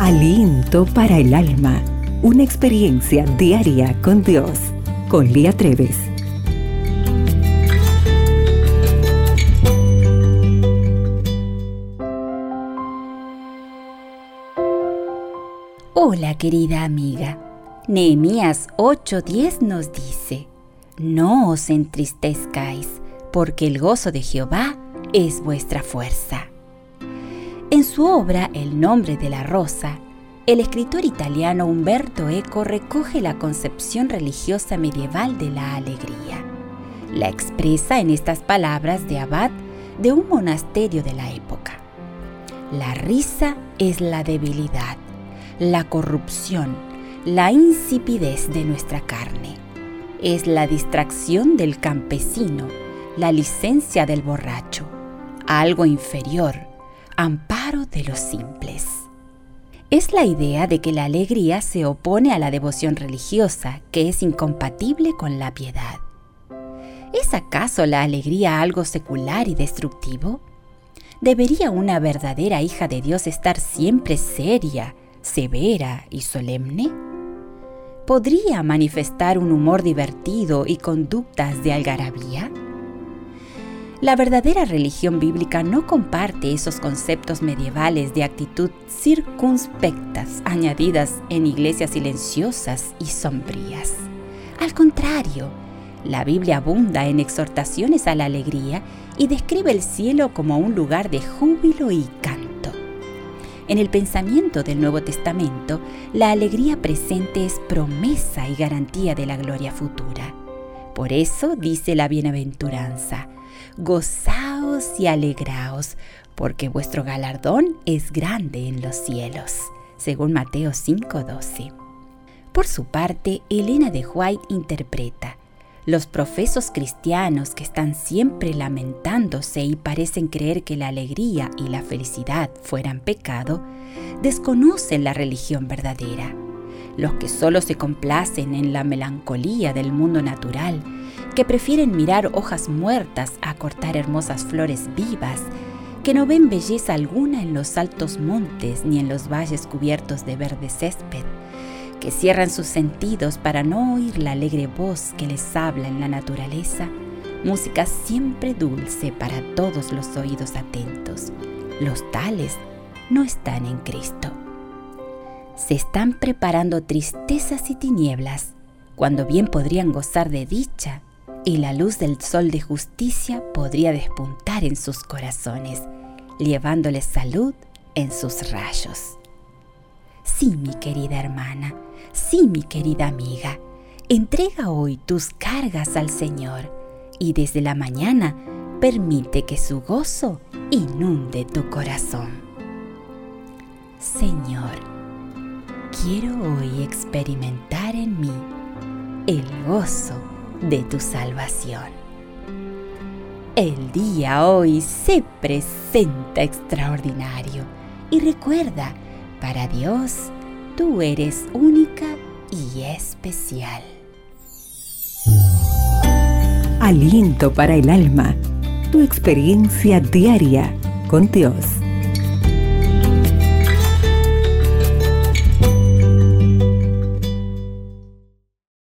Aliento para el alma. Una experiencia diaria con Dios. Con Lía Treves. Hola querida amiga. Nehemías 8:10 nos dice, No os entristezcáis, porque el gozo de Jehová es vuestra fuerza. En su obra El nombre de la rosa, el escritor italiano Umberto Eco recoge la concepción religiosa medieval de la alegría. La expresa en estas palabras de abad de un monasterio de la época. La risa es la debilidad, la corrupción, la insipidez de nuestra carne. Es la distracción del campesino, la licencia del borracho, algo inferior, amparo de los simples. Es la idea de que la alegría se opone a la devoción religiosa, que es incompatible con la piedad. ¿Es acaso la alegría algo secular y destructivo? ¿Debería una verdadera hija de Dios estar siempre seria, severa y solemne? ¿Podría manifestar un humor divertido y conductas de algarabía? La verdadera religión bíblica no comparte esos conceptos medievales de actitud circunspectas añadidas en iglesias silenciosas y sombrías. Al contrario, la Biblia abunda en exhortaciones a la alegría y describe el cielo como un lugar de júbilo y canto. En el pensamiento del Nuevo Testamento, la alegría presente es promesa y garantía de la gloria futura. Por eso dice la bienaventuranza, gozaos y alegraos, porque vuestro galardón es grande en los cielos, según Mateo 5:12. Por su parte, Elena de White interpreta, los profesos cristianos que están siempre lamentándose y parecen creer que la alegría y la felicidad fueran pecado, desconocen la religión verdadera. Los que solo se complacen en la melancolía del mundo natural que prefieren mirar hojas muertas a cortar hermosas flores vivas, que no ven belleza alguna en los altos montes ni en los valles cubiertos de verde césped, que cierran sus sentidos para no oír la alegre voz que les habla en la naturaleza, música siempre dulce para todos los oídos atentos. Los tales no están en Cristo. Se están preparando tristezas y tinieblas, cuando bien podrían gozar de dicha y la luz del sol de justicia podría despuntar en sus corazones, llevándoles salud en sus rayos. Sí, mi querida hermana, sí, mi querida amiga, entrega hoy tus cargas al Señor y desde la mañana permite que su gozo inunde tu corazón. Quiero hoy experimentar en mí el gozo de tu salvación. El día hoy se presenta extraordinario y recuerda, para Dios, tú eres única y especial. Aliento para el alma, tu experiencia diaria con Dios.